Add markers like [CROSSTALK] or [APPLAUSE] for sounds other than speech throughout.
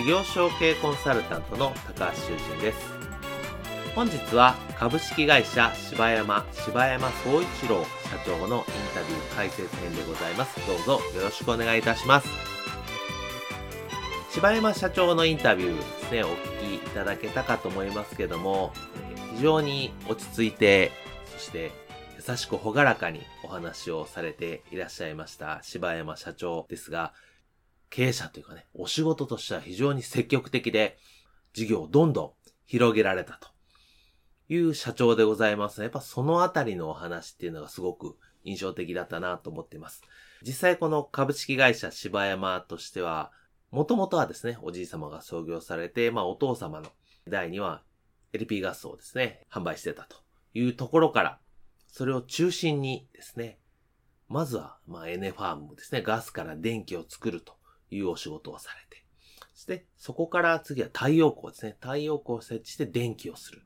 事業承継コンサルタントの高橋修人です。本日は株式会社柴山柴山総一郎社長のインタビュー解説編でございます。どうぞよろしくお願いいたします。柴山社長のインタビューですね、お聞きいただけたかと思いますけども、非常に落ち着いて、そして優しく朗らかにお話をされていらっしゃいました柴山社長ですが、経営者というかね、お仕事としては非常に積極的で、事業をどんどん広げられたという社長でございますやっぱそのあたりのお話っていうのがすごく印象的だったなと思っています。実際この株式会社柴山としては、もともとはですね、おじい様が創業されて、まあお父様の代には LP ガスをですね、販売してたというところから、それを中心にですね、まずは、まあ、エネファームですね、ガスから電気を作るというお仕事をされて、そしてそこから次は太陽光ですね。太陽光を設置して電気をする。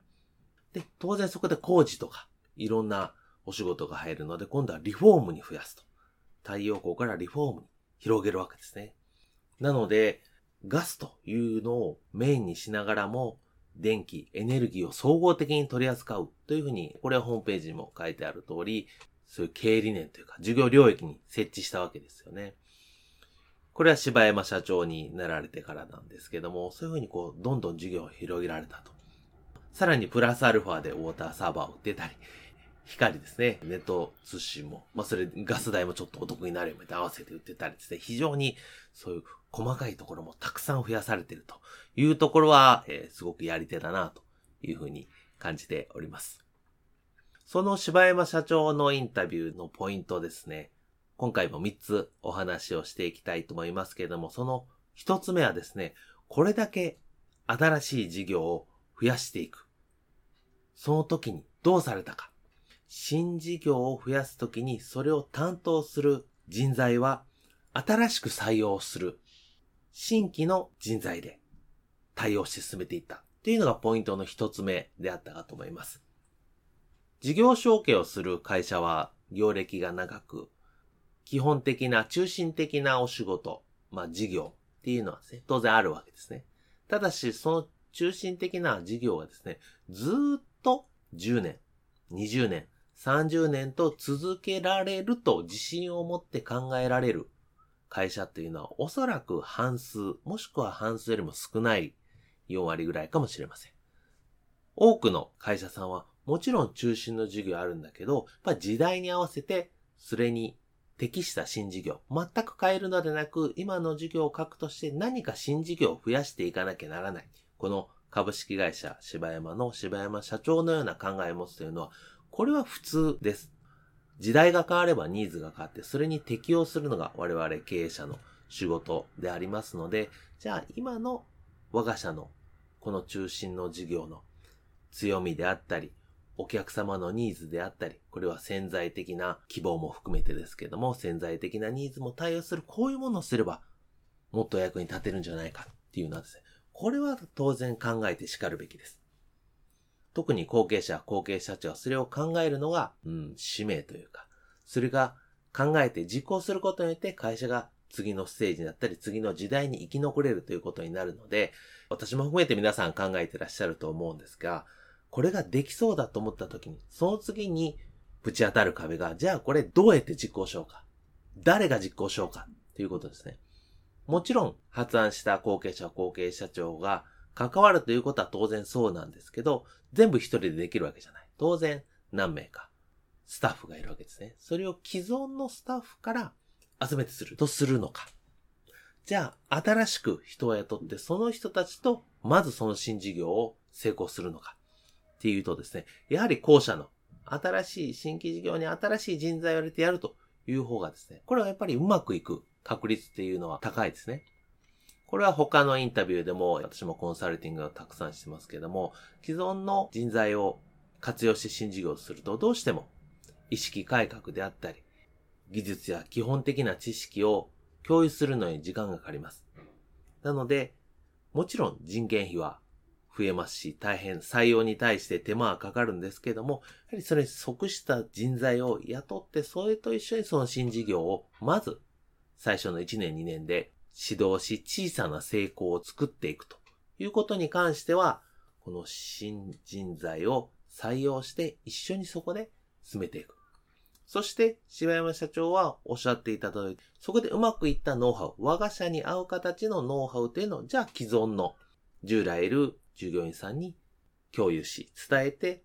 で、当然そこで工事とかいろんなお仕事が入るので、今度はリフォームに増やすと。太陽光からリフォームに広げるわけですね。なので、ガスというのをメインにしながらも、電気、エネルギーを総合的に取り扱うというふうに、これはホームページにも書いてある通り、そういう経営理念というか、事業領域に設置したわけですよね。これは柴山社長になられてからなんですけども、そういうふうにこう、どんどん事業を広げられたと。さらにプラスアルファでウォーターサーバーを売ってたり、光ですね、ネット通信も、まあそれガス代もちょっとお得になるように合わせて売ってたりですね、非常にそういう細かいところもたくさん増やされてるというところは、えー、すごくやり手だなというふうに感じております。その柴山社長のインタビューのポイントですね。今回も3つお話をしていきたいと思いますけれども、その1つ目はですね、これだけ新しい事業を増やしていく。その時にどうされたか。新事業を増やす時にそれを担当する人材は新しく採用する新規の人材で対応して進めていったっていうのがポイントの一つ目であったかと思います。事業承継をする会社は業歴が長く基本的な、中心的なお仕事、まあ事業っていうのはですね、当然あるわけですね。ただし、その中心的な事業がですね、ずっと10年、20年、30年と続けられると自信を持って考えられる会社っていうのはおそらく半数、もしくは半数よりも少ない4割ぐらいかもしれません。多くの会社さんはもちろん中心の事業あるんだけど、やっぱ時代に合わせてそれに適した新事業、全く変えるのでなく、今の事業を核として何か新事業を増やしていかなきゃならない。この株式会社柴山の柴山社長のような考えを持つというのは、これは普通です。時代が変わればニーズが変わって、それに適応するのが我々経営者の仕事でありますので、じゃあ今の我が社のこの中心の事業の強みであったり、お客様のニーズであったり、これは潜在的な希望も含めてですけども、潜在的なニーズも対応する、こういうものをすれば、もっと役に立てるんじゃないかっていうのはですね、これは当然考えて叱るべきです。特に後継者、後継社長はそれを考えるのが、うん、使命というか、それが考えて実行することによって会社が次のステージだったり、次の時代に生き残れるということになるので、私も含めて皆さん考えてらっしゃると思うんですが、これができそうだと思った時に、その次にぶち当たる壁が、じゃあこれどうやって実行しようか。誰が実行しようかっていうことですね。もちろん、発案した後継者、後継社長が関わるということは当然そうなんですけど、全部一人でできるわけじゃない。当然何名かスタッフがいるわけですね。それを既存のスタッフから集めてするとするのか。じゃあ、新しく人を雇って、その人たちと、まずその新事業を成功するのか。っていうとですね、やはり後者の新しい新規事業に新しい人材を入れてやるという方がですね、これはやっぱりうまくいく確率っていうのは高いですね。これは他のインタビューでも、私もコンサルティングをたくさんしてますけども、既存の人材を活用して新事業をすると、どうしても意識改革であったり、技術や基本的な知識を共有するのに時間がかかります。なので、もちろん人件費は増えますし、大変採用に対して手間はかかるんですけども、やはりそれに即した人材を雇って、それと一緒にその新事業を、まず、最初の1年2年で指導し、小さな成功を作っていくということに関しては、この新人材を採用して一緒にそこで進めていく。そして、柴山社長はおっしゃっていただいて、そこでうまくいったノウハウ、我が社に合う形のノウハウというのを、じゃあ既存の従来いる従業員さんに共有し、伝えて、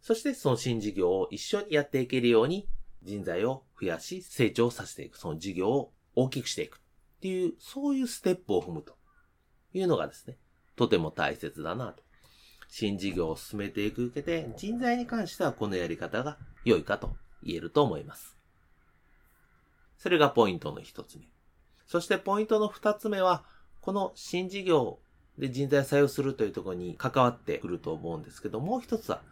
そしてその新事業を一緒にやっていけるように人材を増やし、成長させていく。その事業を大きくしていく。っていう、そういうステップを踏むというのがですね、とても大切だなと。新事業を進めていく上で、人材に関してはこのやり方が良いかと言えると思います。それがポイントの一つ目。そしてポイントの二つ目は、この新事業で人材採用するというところに関わってくると思うんですけど、もう一つは、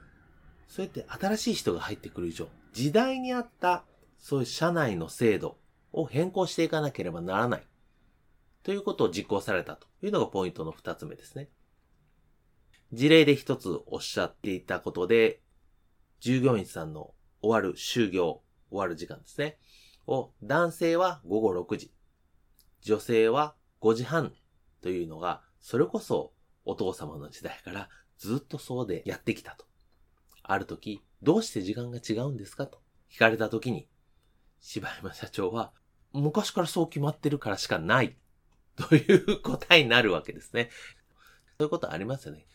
そうやって新しい人が入ってくる以上、時代に合ったそういう社内の制度を変更していかなければならない。ということを実行されたというのがポイントの二つ目ですね。事例で一つおっしゃっていたことで、従業員さんの終わる就業、終わる時間ですね。を、男性は午後6時、女性は5時半というのが、それこそお父様の時代からずっとそうでやってきたと。ある時、どうして時間が違うんですかと聞かれた時に、柴山社長は、昔からそう決まってるからしかないという答えになるわけですね。そういうことありますよね。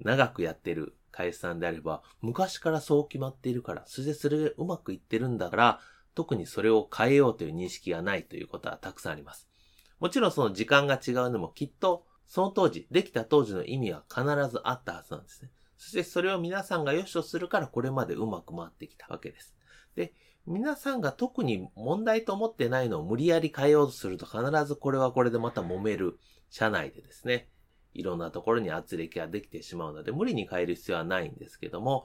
長くやってる会社さんであれば、昔からそう決まっているから、そしてそれでうまくいってるんだから、特にそれを変えようという認識がないということはたくさんあります。もちろんその時間が違うのもきっと、その当時、できた当時の意味は必ずあったはずなんですね。そしてそれを皆さんが良しとするからこれまでうまく回ってきたわけです。で、皆さんが特に問題と思ってないのを無理やり変えようとすると必ずこれはこれでまた揉める社内でですね。いろんなところに圧力ができてしまうので、無理に変える必要はないんですけども、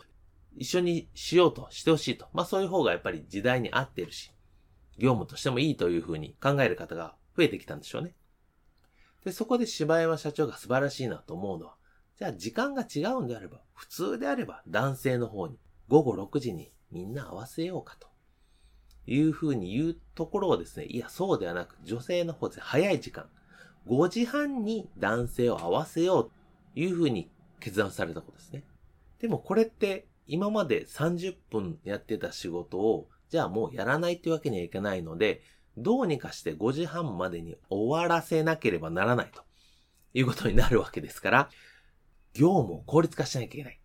一緒にしようとしてほしいと。まあそういう方がやっぱり時代に合ってるし、業務としてもいいというふうに考える方が増えてきたんでしょうね。で、そこで柴山社長が素晴らしいなと思うのは、じゃあ時間が違うんであれば、普通であれば男性の方に午後6時にみんな合わせようかと。いうふうに言うところをですね、いや、そうではなく、女性の方で早い時間、5時半に男性を合わせようというふうに決断されたことですね。でもこれって今まで30分やってた仕事をじゃあもうやらないってわけにはいかないので、どうにかして5時半までに終わらせなければならないということになるわけですから、業務を効率化しなきゃいけない。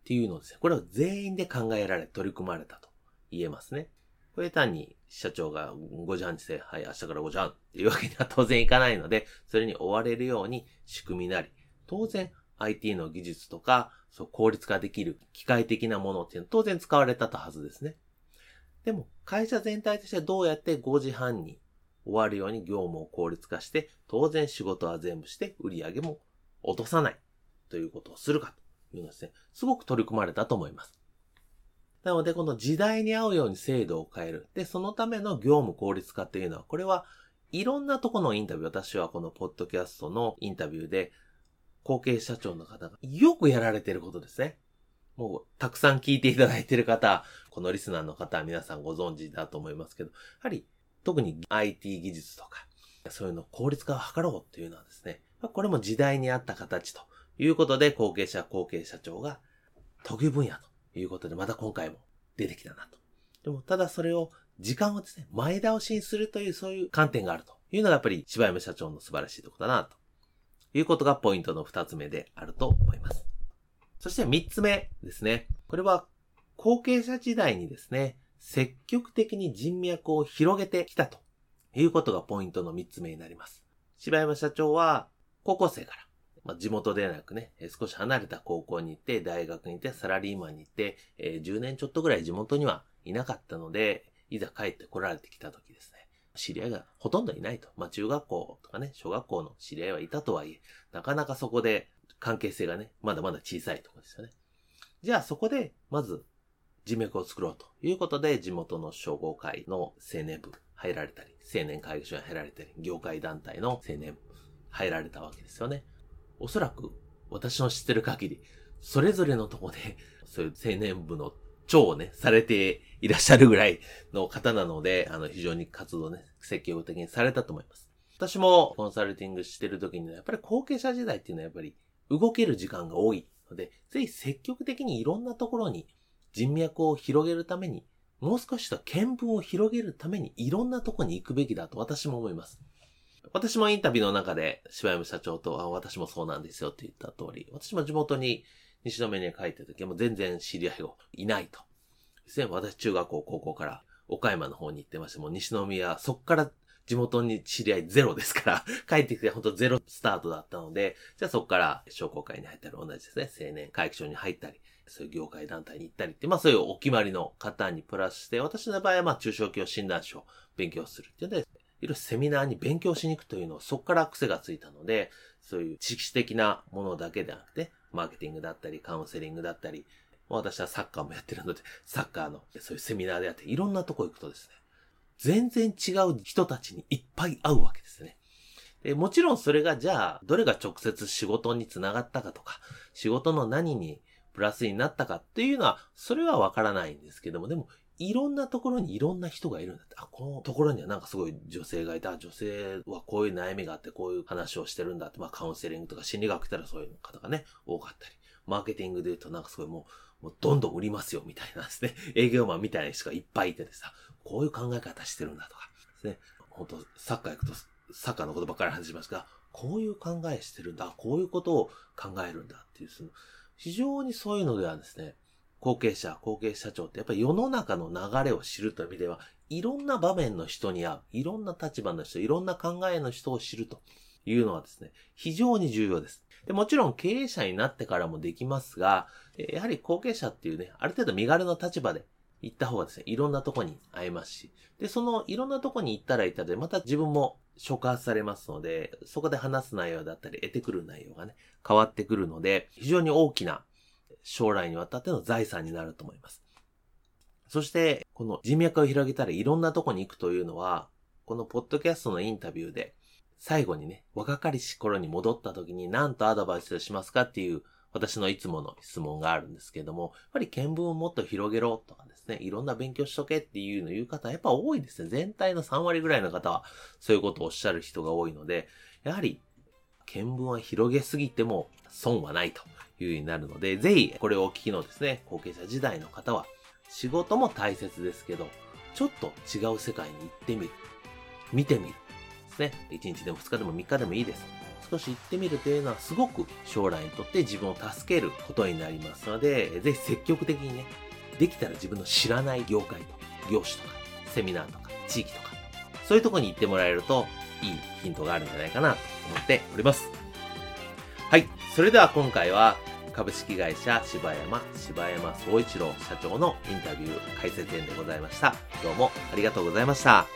っていうのですね、これを全員で考えられ、取り組まれたと言えますね。これ単に社長が5時半にして、はい、明日から5時半っていうわけには当然いかないので、それに追われるように仕組みなり、当然 IT の技術とか、そう効率化できる機械的なものっていうのは当然使われたとはずですね。でも、会社全体としてどうやって5時半に終わるように業務を効率化して、当然仕事は全部して売り上げも落とさないということをするかというのですね、すごく取り組まれたと思います。なので、この時代に合うように制度を変える。で、そのための業務効率化っていうのは、これはいろんなとこのインタビュー、私はこのポッドキャストのインタビューで、後継社長の方がよくやられてることですね。もう、たくさん聞いていただいている方、[LAUGHS] このリスナーの方は皆さんご存知だと思いますけど、やはり、特に IT 技術とか、そういうの効率化を図ろうっていうのはですね、これも時代に合った形ということで、後継者、後継社長が得意分野ということで、また今回も出てきたなと。でも、ただそれを、時間をですね、前倒しにするという、そういう観点があるというのがやっぱり柴山社長の素晴らしいところだなということがポイントの二つ目であると思います。そして三つ目ですね。これは後継者時代にですね、積極的に人脈を広げてきたということがポイントの三つ目になります。柴山社長は高校生から、まあ、地元ではなくね、少し離れた高校に行って、大学に行って、サラリーマンに行って、えー、10年ちょっとぐらい地元にはいなかったので、いざ帰って来られてきた時ですね。知り合いがほとんどいないと。まあ中学校とかね、小学校の知り合いはいたとはいえ、なかなかそこで関係性がね、まだまだ小さいところですよね。じゃあそこで、まず人脈を作ろうということで、地元の商工会の青年部入られたり、青年会議所に入られたり、業界団体の青年部入られたわけですよね。おそらく私の知ってる限り、それぞれのとこで、そういう青年部の長をね、されていらっしゃるぐらいの方なので、あの、非常に活動ね、積極的にされたと思います。私もコンサルティングしてる時には、やっぱり後継者時代っていうのはやっぱり動ける時間が多いので、ぜひ積極的にいろんなところに人脈を広げるために、もう少しと見聞を広げるためにいろんなところに行くべきだと私も思います。私もインタビューの中で、柴山社長と、あ、私もそうなんですよって言った通り、私も地元に西宮に帰った時はも全然知り合いがいないと。ですね。私中学校、高校から岡山の方に行ってまして、もう西宮、そっから地元に知り合いゼロですから [LAUGHS] 帰ってきてほんとゼロスタートだったので、じゃあそっから商工会に入ったり同じですね。青年会議所に入ったり、そういう業界団体に行ったりって、まあそういうお決まりの方にプラスして、私の場合はまあ中小企業診断書を勉強するっていうので、いろいろセミナーに勉強しに行くというのをそこから癖がついたので、そういう知識的なものだけではなくて、マーケティングだったり、カウンセリングだったり、私はサッカーもやってるので、サッカーのそういうセミナーであって、いろんなとこ行くとですね、全然違う人たちにいっぱい会うわけですね。でもちろんそれがじゃあ、どれが直接仕事につながったかとか、仕事の何にプラスになったかっていうのは、それはわからないんですけども、でも、いろんなところにいろんな人がいるんだって。あ、このところにはなんかすごい女性がいた。女性はこういう悩みがあってこういう話をしてるんだって。まあカウンセリングとか心理学ったらそういう方がね、多かったり。マーケティングで言うとなんかすごいもう、もうどんどん売りますよみたいなんですね。営業マンみたいな人がいっぱいいてですさ、こういう考え方してるんだとかですね。本当サッカー行くと、サッカーのことばっかり話しますが、こういう考えしてるんだ。こういうことを考えるんだっていう、その、非常にそういうのではですね、後継者、後継社長ってやっぱり世の中の流れを知るという意味では、いろんな場面の人に会う、いろんな立場の人、いろんな考えの人を知るというのはですね、非常に重要です。でもちろん経営者になってからもできますが、やはり後継者っていうね、ある程度身軽の立場で行った方がですね、いろんなとこに会えますし、で、そのいろんなとこに行ったら行ったで、また自分も触発されますので、そこで話す内容だったり、得てくる内容がね、変わってくるので、非常に大きな将来にわたっての財産になると思います。そして、この人脈を広げたらいろんなとこに行くというのは、このポッドキャストのインタビューで、最後にね、若かりし頃に戻った時に何とアドバイスしますかっていう私のいつもの質問があるんですけども、やっぱり見聞をもっと広げろとかですね、いろんな勉強しとけっていうのを言う方はやっぱ多いですね。全体の3割ぐらいの方はそういうことをおっしゃる人が多いので、やはり見聞は広げすぎても損はないというようになるので、ぜひこれをお聞きのですね、後継者時代の方は、仕事も大切ですけど、ちょっと違う世界に行ってみる。見てみる。ですね。1日でも2日でも3日でもいいです。少し行ってみるというのはすごく将来にとって自分を助けることになりますので、ぜひ積極的にね、できたら自分の知らない業界とか、業種とか、セミナーとか、地域とか、そういうとこに行ってもらえると、いいヒントがあるんじゃないかなと思っております。はい。それでは今回は、株式会社柴山、柴山総一郎社長のインタビュー解説編でございました。どうもありがとうございました。